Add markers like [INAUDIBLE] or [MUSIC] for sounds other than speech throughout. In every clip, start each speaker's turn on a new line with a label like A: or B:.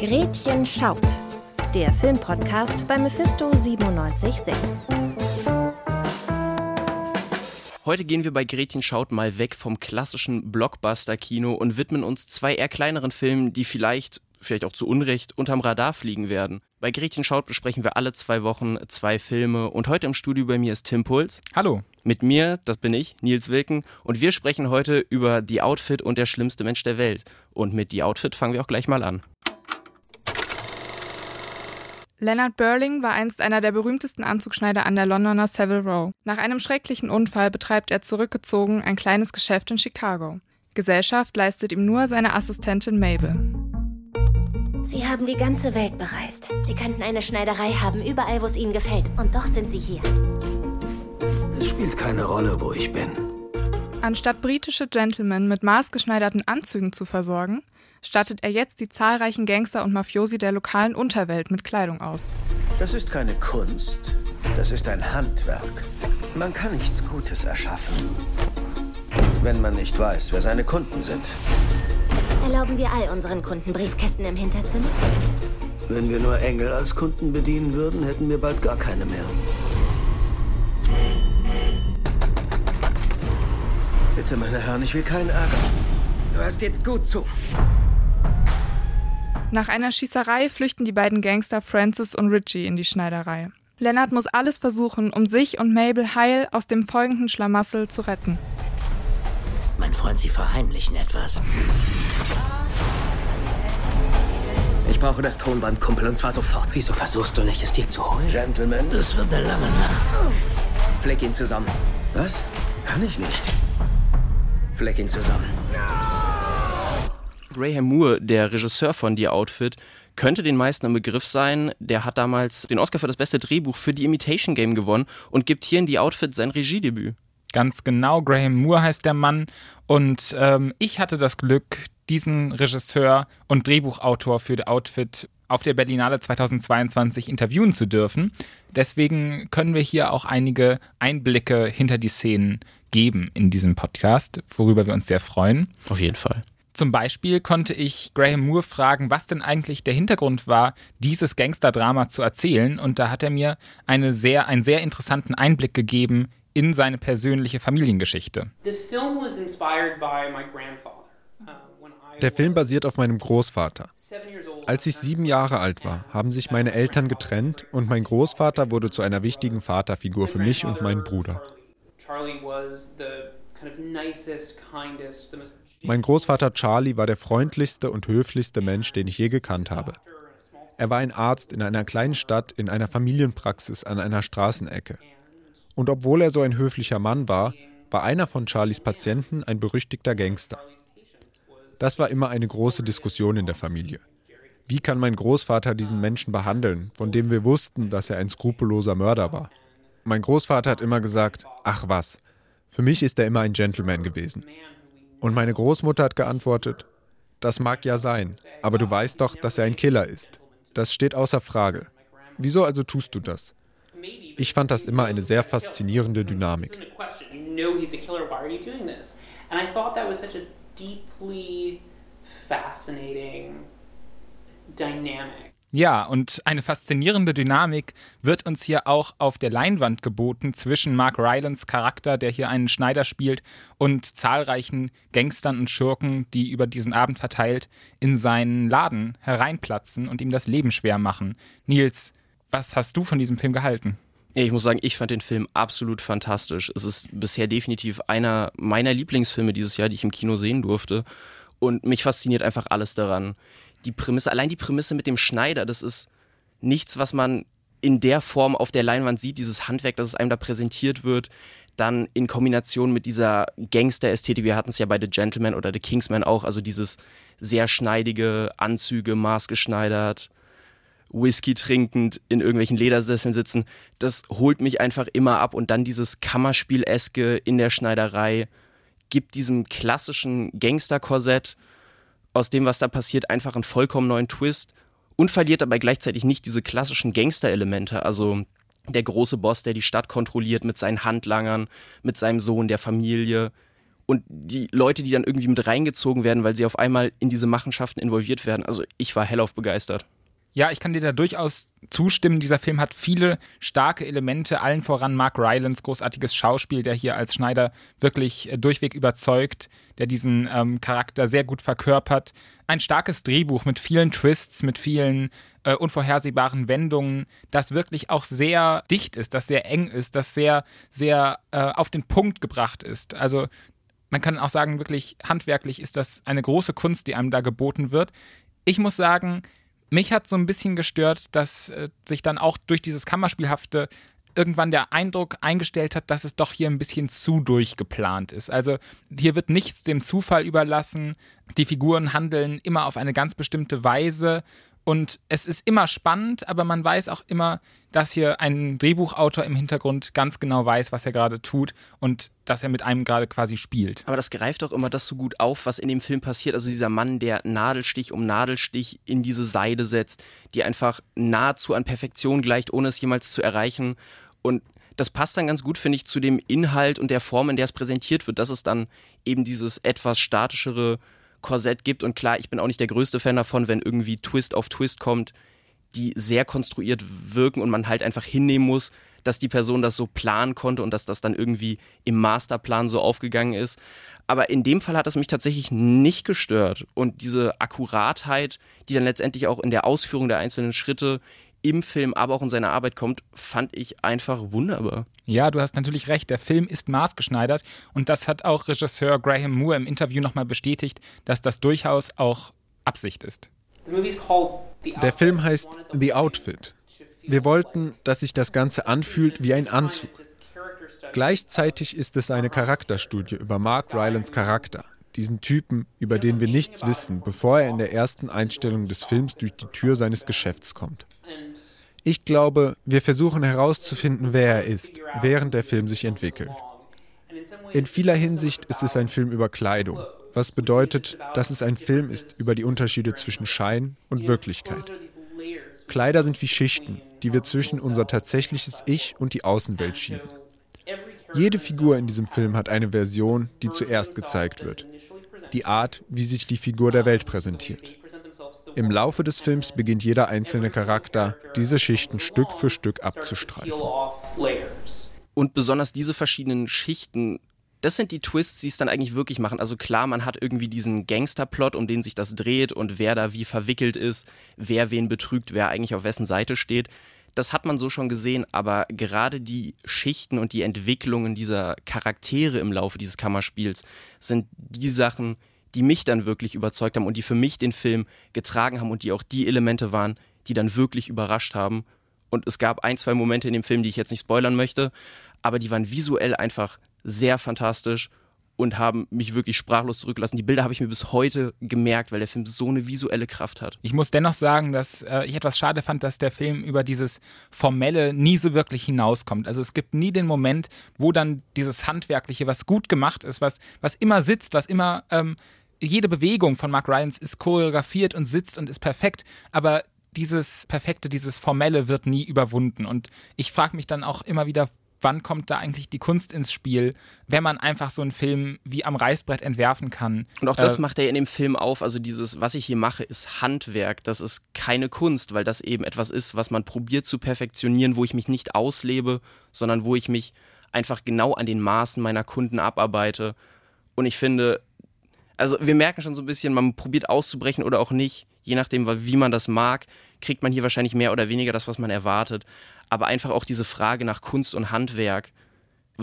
A: Gretchen schaut. Der Filmpodcast bei Mephisto 976.
B: Heute gehen wir bei Gretchen schaut mal weg vom klassischen Blockbuster-Kino und widmen uns zwei eher kleineren Filmen, die vielleicht, vielleicht auch zu Unrecht, unterm Radar fliegen werden. Bei Gretchen schaut besprechen wir alle zwei Wochen zwei Filme und heute im Studio bei mir ist Tim Puls.
C: Hallo.
B: Mit mir, das bin ich, Nils Wilken und wir sprechen heute über The Outfit und der schlimmste Mensch der Welt. Und mit The Outfit fangen wir auch gleich mal an.
D: Leonard Burling war einst einer der berühmtesten Anzugschneider an der Londoner Savile Row. Nach einem schrecklichen Unfall betreibt er zurückgezogen ein kleines Geschäft in Chicago. Gesellschaft leistet ihm nur seine Assistentin Mabel.
E: Sie haben die ganze Welt bereist. Sie könnten eine Schneiderei haben, überall, wo es Ihnen gefällt. Und doch sind Sie hier.
F: Es spielt keine Rolle, wo ich bin.
D: Anstatt britische Gentlemen mit maßgeschneiderten Anzügen zu versorgen, stattet er jetzt die zahlreichen Gangster und Mafiosi der lokalen Unterwelt mit Kleidung aus.
F: Das ist keine Kunst, das ist ein Handwerk. Man kann nichts Gutes erschaffen, wenn man nicht weiß, wer seine Kunden sind.
E: Erlauben wir all unseren Kunden Briefkästen im Hinterzimmer?
F: Wenn wir nur Engel als Kunden bedienen würden, hätten wir bald gar keine mehr. Bitte, meine Herren, ich will keinen Ärger.
G: Du hörst jetzt gut zu.
D: Nach einer Schießerei flüchten die beiden Gangster Francis und Richie in die Schneiderei. Leonard muss alles versuchen, um sich und Mabel heil aus dem folgenden Schlamassel zu retten.
G: Mein Freund, Sie verheimlichen etwas. Ich brauche das Tonband, Kumpel, und zwar sofort.
F: Wieso versuchst du nicht, es dir zu holen? Gentlemen.
G: Das wird eine lange Nacht. Fleck ihn zusammen.
F: Was? Kann ich nicht.
G: Fleck ihn zusammen.
B: Graham Moore, der Regisseur von The Outfit, könnte den meisten im Begriff sein. Der hat damals den Oscar für das beste Drehbuch für The Imitation Game gewonnen und gibt hier in The Outfit sein Regiedebüt.
C: Ganz genau, Graham Moore heißt der Mann. Und ähm, ich hatte das Glück, diesen Regisseur und Drehbuchautor für The Outfit auf der Berlinale 2022 interviewen zu dürfen. Deswegen können wir hier auch einige Einblicke hinter die Szenen geben in diesem Podcast, worüber wir uns sehr freuen.
B: Auf jeden Fall.
C: Zum Beispiel konnte ich Graham Moore fragen, was denn eigentlich der Hintergrund war, dieses Gangsterdrama zu erzählen. Und da hat er mir eine sehr, einen sehr interessanten Einblick gegeben in seine persönliche Familiengeschichte.
H: Der Film basiert auf meinem Großvater. Als ich sieben Jahre alt war, haben sich meine Eltern getrennt und mein Großvater wurde zu einer wichtigen Vaterfigur für mich und meinen Bruder. Mein Großvater Charlie war der freundlichste und höflichste Mensch, den ich je gekannt habe. Er war ein Arzt in einer kleinen Stadt in einer Familienpraxis an einer Straßenecke. Und obwohl er so ein höflicher Mann war, war einer von Charlies Patienten ein berüchtigter Gangster. Das war immer eine große Diskussion in der Familie. Wie kann mein Großvater diesen Menschen behandeln, von dem wir wussten, dass er ein skrupelloser Mörder war? Mein Großvater hat immer gesagt, ach was, für mich ist er immer ein Gentleman gewesen. Und meine Großmutter hat geantwortet, das mag ja sein, aber du weißt doch, dass er ein Killer ist. Das steht außer Frage. Wieso also tust du das? Ich fand das immer eine sehr faszinierende Dynamik.
C: Ja, und eine faszinierende Dynamik wird uns hier auch auf der Leinwand geboten zwischen Mark Rylans Charakter, der hier einen Schneider spielt, und zahlreichen Gangstern und Schurken, die über diesen Abend verteilt in seinen Laden hereinplatzen und ihm das Leben schwer machen. Nils, was hast du von diesem Film gehalten?
B: Ich muss sagen, ich fand den Film absolut fantastisch. Es ist bisher definitiv einer meiner Lieblingsfilme dieses Jahr, die ich im Kino sehen durfte. Und mich fasziniert einfach alles daran. Die Prämisse, allein die Prämisse mit dem Schneider, das ist nichts, was man in der Form auf der Leinwand sieht, dieses Handwerk, das es einem da präsentiert wird, dann in Kombination mit dieser Gangster-Ästhetik, wir hatten es ja bei The Gentleman oder The Kingsman auch, also dieses sehr schneidige Anzüge, maßgeschneidert, Whisky trinkend in irgendwelchen Ledersesseln sitzen, das holt mich einfach immer ab und dann dieses Kammerspiel-eske in der Schneiderei gibt diesem klassischen Gangster-Korsett aus dem, was da passiert, einfach einen vollkommen neuen Twist und verliert dabei gleichzeitig nicht diese klassischen Gangster-Elemente, also der große Boss, der die Stadt kontrolliert mit seinen Handlangern, mit seinem Sohn, der Familie und die Leute, die dann irgendwie mit reingezogen werden, weil sie auf einmal in diese Machenschaften involviert werden. Also ich war hellauf begeistert.
C: Ja, ich kann dir da durchaus zustimmen. Dieser Film hat viele starke Elemente, allen voran Mark Rylance, großartiges Schauspiel, der hier als Schneider wirklich äh, durchweg überzeugt, der diesen ähm, Charakter sehr gut verkörpert. Ein starkes Drehbuch mit vielen Twists, mit vielen äh, unvorhersehbaren Wendungen, das wirklich auch sehr dicht ist, das sehr eng ist, das sehr, sehr äh, auf den Punkt gebracht ist. Also man kann auch sagen, wirklich handwerklich ist das eine große Kunst, die einem da geboten wird. Ich muss sagen, mich hat so ein bisschen gestört, dass äh, sich dann auch durch dieses Kammerspielhafte irgendwann der Eindruck eingestellt hat, dass es doch hier ein bisschen zu durchgeplant ist. Also hier wird nichts dem Zufall überlassen. Die Figuren handeln immer auf eine ganz bestimmte Weise und es ist immer spannend, aber man weiß auch immer, dass hier ein Drehbuchautor im Hintergrund ganz genau weiß, was er gerade tut und dass er mit einem gerade quasi spielt.
B: Aber das greift auch immer das so gut auf, was in dem Film passiert. Also dieser Mann, der Nadelstich um Nadelstich in diese Seide setzt, die einfach nahezu an Perfektion gleicht, ohne es jemals zu erreichen. Und das passt dann ganz gut, finde ich, zu dem Inhalt und der Form, in der es präsentiert wird, dass es dann eben dieses etwas statischere Korsett gibt. Und klar, ich bin auch nicht der größte Fan davon, wenn irgendwie Twist auf Twist kommt, die sehr konstruiert wirken und man halt einfach hinnehmen muss, dass die Person das so planen konnte und dass das dann irgendwie im Masterplan so aufgegangen ist. Aber in dem Fall hat es mich tatsächlich nicht gestört. Und diese Akkuratheit, die dann letztendlich auch in der Ausführung der einzelnen Schritte im Film, aber auch in seiner Arbeit kommt, fand ich einfach wunderbar.
C: Ja, du hast natürlich recht. Der Film ist maßgeschneidert und das hat auch Regisseur Graham Moore im Interview nochmal bestätigt, dass das durchaus auch Absicht ist.
H: Der Film heißt The Outfit. Wir wollten, dass sich das Ganze anfühlt wie ein Anzug. Gleichzeitig ist es eine Charakterstudie über Mark Rylans Charakter, diesen Typen, über den wir nichts wissen, bevor er in der ersten Einstellung des Films durch die Tür seines Geschäfts kommt. Ich glaube, wir versuchen herauszufinden, wer er ist, während der Film sich entwickelt. In vieler Hinsicht ist es ein Film über Kleidung, was bedeutet, dass es ein Film ist über die Unterschiede zwischen Schein und Wirklichkeit. Kleider sind wie Schichten, die wir zwischen unser tatsächliches Ich und die Außenwelt schieben. Jede Figur in diesem Film hat eine Version, die zuerst gezeigt wird. Die Art, wie sich die Figur der Welt präsentiert. Im Laufe des Films beginnt jeder einzelne Charakter, diese Schichten Stück für Stück abzustreifen.
B: Und besonders diese verschiedenen Schichten, das sind die Twists, die es dann eigentlich wirklich machen. Also klar, man hat irgendwie diesen Gangsterplot, um den sich das dreht und wer da wie verwickelt ist, wer wen betrügt, wer eigentlich auf wessen Seite steht. Das hat man so schon gesehen, aber gerade die Schichten und die Entwicklungen dieser Charaktere im Laufe dieses Kammerspiels sind die Sachen, die mich dann wirklich überzeugt haben und die für mich den Film getragen haben und die auch die Elemente waren, die dann wirklich überrascht haben. Und es gab ein, zwei Momente in dem Film, die ich jetzt nicht spoilern möchte, aber die waren visuell einfach sehr fantastisch und haben mich wirklich sprachlos zurückgelassen. Die Bilder habe ich mir bis heute gemerkt, weil der Film so eine visuelle Kraft hat.
C: Ich muss dennoch sagen, dass äh, ich etwas schade fand, dass der Film über dieses Formelle nie so wirklich hinauskommt. Also es gibt nie den Moment, wo dann dieses Handwerkliche, was gut gemacht ist, was, was immer sitzt, was immer ähm, jede Bewegung von Mark Ryans ist choreografiert und sitzt und ist perfekt, aber dieses Perfekte, dieses Formelle wird nie überwunden. Und ich frage mich dann auch immer wieder, wann kommt da eigentlich die Kunst ins Spiel, wenn man einfach so einen Film wie am Reißbrett entwerfen kann.
B: Und auch das äh, macht er in dem Film auf. Also dieses, was ich hier mache, ist Handwerk. Das ist keine Kunst, weil das eben etwas ist, was man probiert zu perfektionieren, wo ich mich nicht auslebe, sondern wo ich mich einfach genau an den Maßen meiner Kunden abarbeite. Und ich finde, also wir merken schon so ein bisschen, man probiert auszubrechen oder auch nicht, je nachdem, wie man das mag, kriegt man hier wahrscheinlich mehr oder weniger das, was man erwartet. Aber einfach auch diese Frage nach Kunst und Handwerk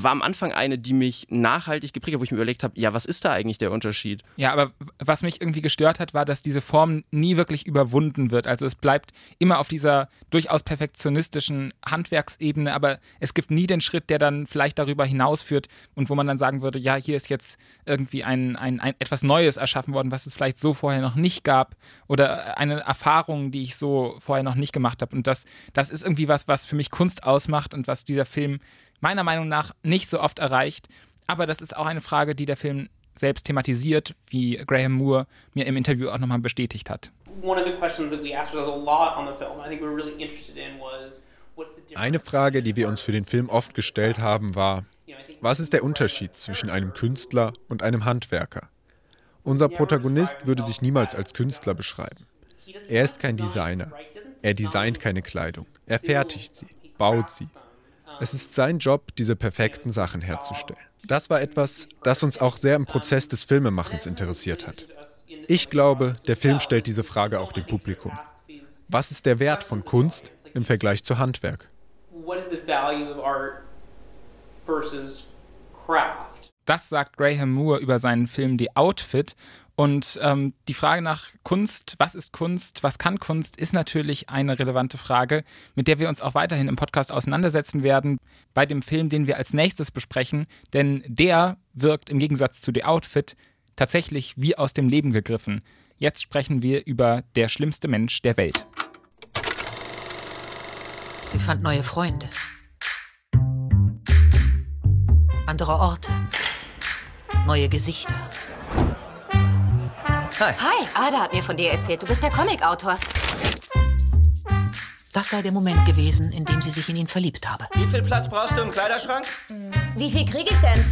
B: war am Anfang eine, die mich nachhaltig geprägt hat, wo ich mir überlegt habe, ja, was ist da eigentlich der Unterschied?
C: Ja, aber was mich irgendwie gestört hat, war, dass diese Form nie wirklich überwunden wird. Also es bleibt immer auf dieser durchaus perfektionistischen Handwerksebene, aber es gibt nie den Schritt, der dann vielleicht darüber hinausführt und wo man dann sagen würde, ja, hier ist jetzt irgendwie ein, ein, ein etwas Neues erschaffen worden, was es vielleicht so vorher noch nicht gab oder eine Erfahrung, die ich so vorher noch nicht gemacht habe. Und das, das ist irgendwie was, was für mich Kunst ausmacht und was dieser Film meiner Meinung nach nicht so oft erreicht. Aber das ist auch eine Frage, die der Film selbst thematisiert, wie Graham Moore mir im Interview auch nochmal bestätigt hat.
H: Eine Frage, die wir uns für den Film oft gestellt haben, war, Was ist der Unterschied zwischen einem Künstler und einem Handwerker? Unser Protagonist würde sich niemals als Künstler beschreiben. Er ist kein Designer. Er designt keine Kleidung. Er fertigt sie, baut sie. Es ist sein Job, diese perfekten Sachen herzustellen. Das war etwas, das uns auch sehr im Prozess des Filmemachens interessiert hat. Ich glaube, der Film stellt diese Frage auch dem Publikum. Was ist der Wert von Kunst im Vergleich zu Handwerk?
C: Das sagt Graham Moore über seinen Film The Outfit. Und ähm, die Frage nach Kunst, was ist Kunst, was kann Kunst, ist natürlich eine relevante Frage, mit der wir uns auch weiterhin im Podcast auseinandersetzen werden, bei dem Film, den wir als nächstes besprechen. Denn der wirkt im Gegensatz zu The Outfit tatsächlich wie aus dem Leben gegriffen. Jetzt sprechen wir über Der schlimmste Mensch der Welt.
I: Sie fand neue Freunde. Andere Orte. Neue Gesichter.
J: Hi. Hi, Ada hat mir von dir erzählt. Du bist der Comicautor.
I: Das sei der Moment gewesen, in dem sie sich in ihn verliebt habe.
K: Wie viel Platz brauchst du im Kleiderschrank?
J: Wie viel kriege ich denn?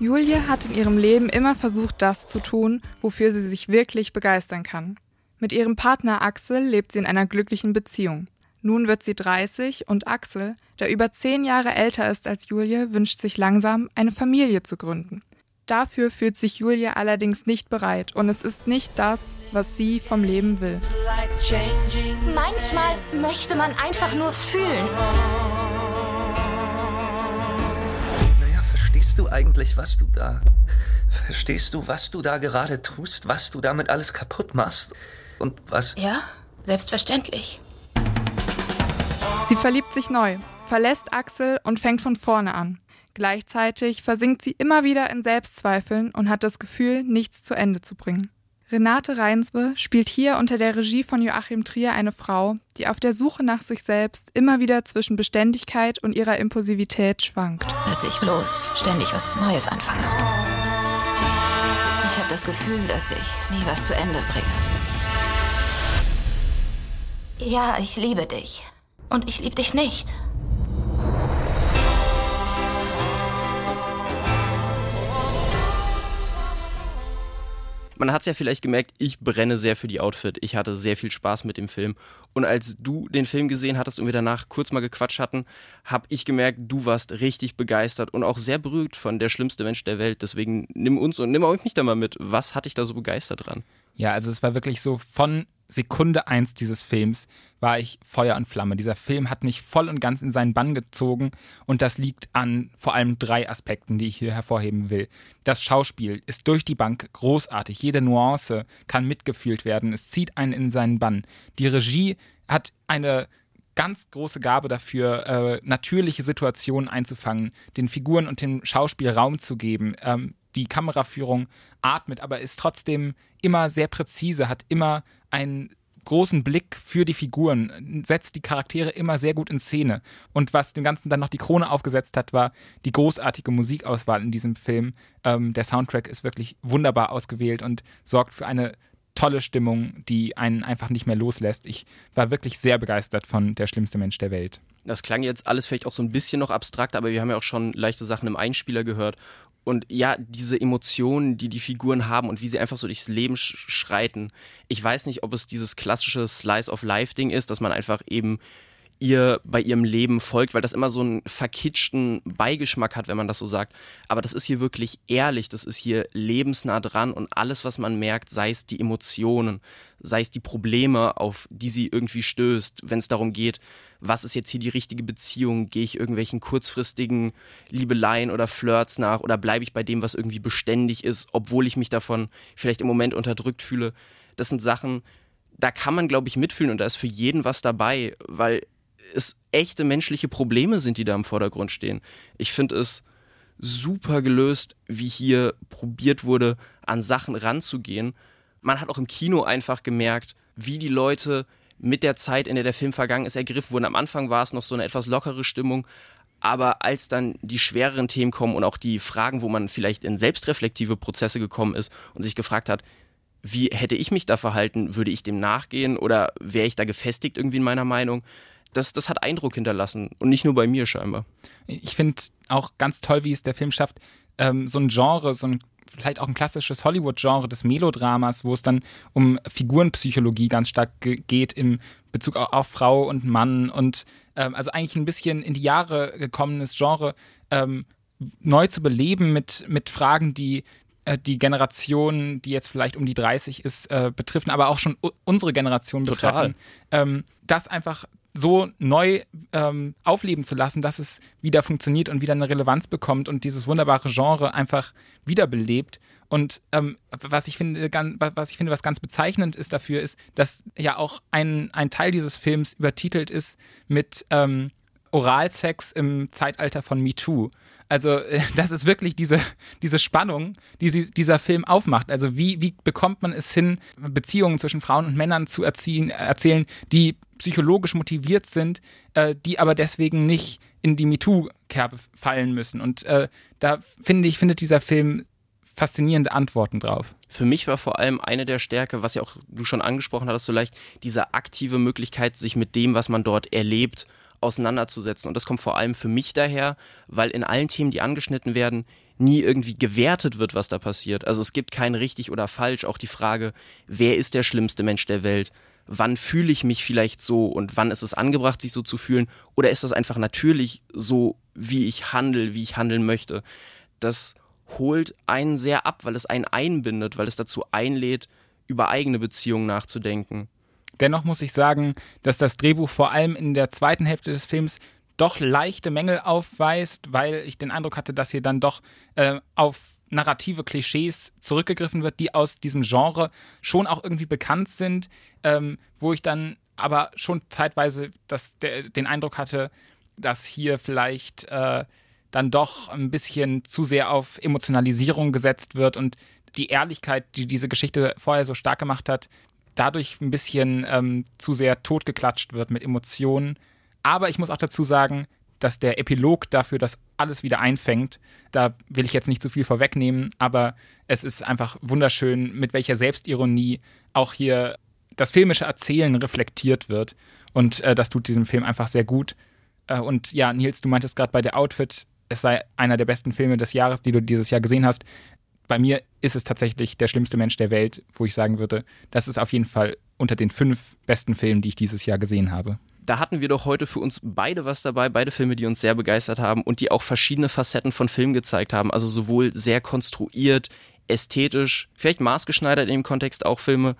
J: [LAUGHS]
D: Julie hat in ihrem Leben immer versucht, das zu tun, wofür sie sich wirklich begeistern kann. Mit ihrem Partner Axel lebt sie in einer glücklichen Beziehung. Nun wird sie 30 und Axel, der über zehn Jahre älter ist als Julie, wünscht sich langsam, eine Familie zu gründen. Dafür fühlt sich Julia allerdings nicht bereit und es ist nicht das, was sie vom Leben will.
J: Manchmal möchte man einfach nur fühlen.
K: Naja, verstehst du eigentlich, was du da... Verstehst du, was du da gerade tust? Was du damit alles kaputt machst? Und was...
J: Ja, selbstverständlich.
D: Sie verliebt sich neu, verlässt Axel und fängt von vorne an. Gleichzeitig versinkt sie immer wieder in Selbstzweifeln und hat das Gefühl, nichts zu Ende zu bringen. Renate Reinswe spielt hier unter der Regie von Joachim Trier eine Frau, die auf der Suche nach sich selbst immer wieder zwischen Beständigkeit und ihrer Impulsivität schwankt.
J: Dass ich bloß ständig was Neues anfange. Ich habe das Gefühl, dass ich nie was zu Ende bringe. Ja, ich liebe dich. Und ich liebe dich nicht.
B: man hat es ja vielleicht gemerkt, ich brenne sehr für die Outfit. Ich hatte sehr viel Spaß mit dem Film. Und als du den Film gesehen hattest und wir danach kurz mal gequatscht hatten, habe ich gemerkt, du warst richtig begeistert und auch sehr berührt von der schlimmste Mensch der Welt. Deswegen nimm uns und nimm auch mich da mal mit. Was hat dich da so begeistert dran?
C: Ja, also es war wirklich so von Sekunde eins dieses Films war ich Feuer und Flamme. Dieser Film hat mich voll und ganz in seinen Bann gezogen und das liegt an vor allem drei Aspekten, die ich hier hervorheben will. Das Schauspiel ist durch die Bank großartig. Jede Nuance kann mitgefühlt werden. Es zieht einen in seinen Bann. Die Regie hat eine ganz große Gabe dafür, äh, natürliche Situationen einzufangen, den Figuren und dem Schauspiel Raum zu geben. Ähm, die Kameraführung atmet, aber ist trotzdem immer sehr präzise, hat immer einen großen Blick für die Figuren, setzt die Charaktere immer sehr gut in Szene. Und was dem Ganzen dann noch die Krone aufgesetzt hat, war die großartige Musikauswahl in diesem Film. Ähm, der Soundtrack ist wirklich wunderbar ausgewählt und sorgt für eine tolle Stimmung, die einen einfach nicht mehr loslässt. Ich war wirklich sehr begeistert von Der schlimmste Mensch der Welt.
B: Das klang jetzt alles vielleicht auch so ein bisschen noch abstrakt, aber wir haben ja auch schon leichte Sachen im Einspieler gehört. Und ja, diese Emotionen, die die Figuren haben und wie sie einfach so durchs Leben schreiten. Ich weiß nicht, ob es dieses klassische Slice of Life-Ding ist, dass man einfach eben ihr bei ihrem Leben folgt, weil das immer so einen verkitschten Beigeschmack hat, wenn man das so sagt. Aber das ist hier wirklich ehrlich, das ist hier lebensnah dran und alles, was man merkt, sei es die Emotionen, sei es die Probleme, auf die sie irgendwie stößt, wenn es darum geht, was ist jetzt hier die richtige Beziehung, gehe ich irgendwelchen kurzfristigen Liebeleien oder Flirts nach oder bleibe ich bei dem, was irgendwie beständig ist, obwohl ich mich davon vielleicht im Moment unterdrückt fühle. Das sind Sachen, da kann man, glaube ich, mitfühlen und da ist für jeden was dabei, weil es echte menschliche Probleme sind, die da im Vordergrund stehen. Ich finde es super gelöst, wie hier probiert wurde, an Sachen ranzugehen. Man hat auch im Kino einfach gemerkt, wie die Leute mit der Zeit, in der der Film vergangen ist, ergriffen wurden. Am Anfang war es noch so eine etwas lockere Stimmung, aber als dann die schwereren Themen kommen und auch die Fragen, wo man vielleicht in selbstreflektive Prozesse gekommen ist und sich gefragt hat, wie hätte ich mich da verhalten, würde ich dem nachgehen oder wäre ich da gefestigt irgendwie in meiner Meinung, das, das hat Eindruck hinterlassen und nicht nur bei mir scheinbar.
C: Ich finde auch ganz toll, wie es der Film schafft, ähm, so ein Genre, so ein vielleicht auch ein klassisches Hollywood-Genre des Melodramas, wo es dann um Figurenpsychologie ganz stark geht im Bezug auf, Frau und Mann und ähm, also eigentlich ein bisschen in die Jahre gekommenes Genre ähm, neu zu beleben mit, mit Fragen, die äh, die Generation, die jetzt vielleicht um die 30 ist, äh, betreffen, aber auch schon unsere Generation betreffen. Ähm, das einfach so neu ähm, aufleben zu lassen, dass es wieder funktioniert und wieder eine Relevanz bekommt und dieses wunderbare Genre einfach wiederbelebt. Und ähm, was ich finde, ganz, was ich finde, was ganz bezeichnend ist dafür, ist, dass ja auch ein, ein Teil dieses Films übertitelt ist mit ähm, Oralsex im Zeitalter von MeToo. Also das ist wirklich diese, diese Spannung, die sie, dieser Film aufmacht. Also wie, wie bekommt man es hin, Beziehungen zwischen Frauen und Männern zu erziehen, erzählen, die psychologisch motiviert sind, äh, die aber deswegen nicht in die MeToo-Kerbe fallen müssen. Und äh, da finde ich, findet dieser Film faszinierende Antworten drauf.
B: Für mich war vor allem eine der Stärke, was ja auch du schon angesprochen hattest, so leicht, diese aktive Möglichkeit, sich mit dem, was man dort erlebt, auseinanderzusetzen. Und das kommt vor allem für mich daher, weil in allen Themen, die angeschnitten werden, nie irgendwie gewertet wird, was da passiert. Also es gibt kein richtig oder falsch. Auch die Frage, wer ist der schlimmste Mensch der Welt? Wann fühle ich mich vielleicht so und wann ist es angebracht, sich so zu fühlen? Oder ist das einfach natürlich so, wie ich handle, wie ich handeln möchte? Das holt einen sehr ab, weil es einen einbindet, weil es dazu einlädt, über eigene Beziehungen nachzudenken.
C: Dennoch muss ich sagen, dass das Drehbuch vor allem in der zweiten Hälfte des Films doch leichte Mängel aufweist, weil ich den Eindruck hatte, dass hier dann doch äh, auf narrative Klischees zurückgegriffen wird, die aus diesem Genre schon auch irgendwie bekannt sind, ähm, wo ich dann aber schon zeitweise das, der, den Eindruck hatte, dass hier vielleicht äh, dann doch ein bisschen zu sehr auf Emotionalisierung gesetzt wird und die Ehrlichkeit, die diese Geschichte vorher so stark gemacht hat, dadurch ein bisschen ähm, zu sehr totgeklatscht wird mit Emotionen. Aber ich muss auch dazu sagen, dass der Epilog dafür das alles wieder einfängt. Da will ich jetzt nicht zu viel vorwegnehmen, aber es ist einfach wunderschön, mit welcher Selbstironie auch hier das filmische Erzählen reflektiert wird. Und äh, das tut diesem Film einfach sehr gut. Äh, und ja, Nils, du meintest gerade bei der Outfit, es sei einer der besten Filme des Jahres, die du dieses Jahr gesehen hast bei mir ist es tatsächlich der schlimmste Mensch der Welt, wo ich sagen würde, das ist auf jeden Fall unter den fünf besten Filmen, die ich dieses Jahr gesehen habe.
B: Da hatten wir doch heute für uns beide was dabei, beide Filme, die uns sehr begeistert haben und die auch verschiedene Facetten von Film gezeigt haben. Also sowohl sehr konstruiert, ästhetisch, vielleicht maßgeschneidert in dem Kontext auch Filme,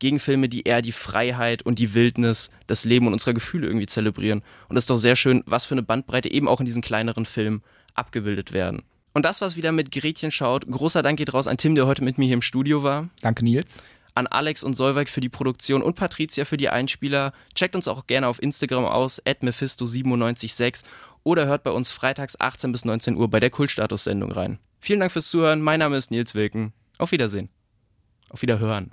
B: gegen Filme, die eher die Freiheit und die Wildnis, das Leben und unsere Gefühle irgendwie zelebrieren. Und es ist doch sehr schön, was für eine Bandbreite eben auch in diesen kleineren Filmen abgebildet werden. Und das was wieder mit Gretchen schaut. Großer Dank geht raus an Tim, der heute mit mir hier im Studio war.
C: Danke, Nils.
B: An Alex und Solveig für die Produktion und Patricia für die Einspieler. Checkt uns auch gerne auf Instagram aus, mephisto976 oder hört bei uns freitags 18 bis 19 Uhr bei der Kultstatus-Sendung rein. Vielen Dank fürs Zuhören. Mein Name ist Nils Wilken. Auf Wiedersehen. Auf Wiederhören.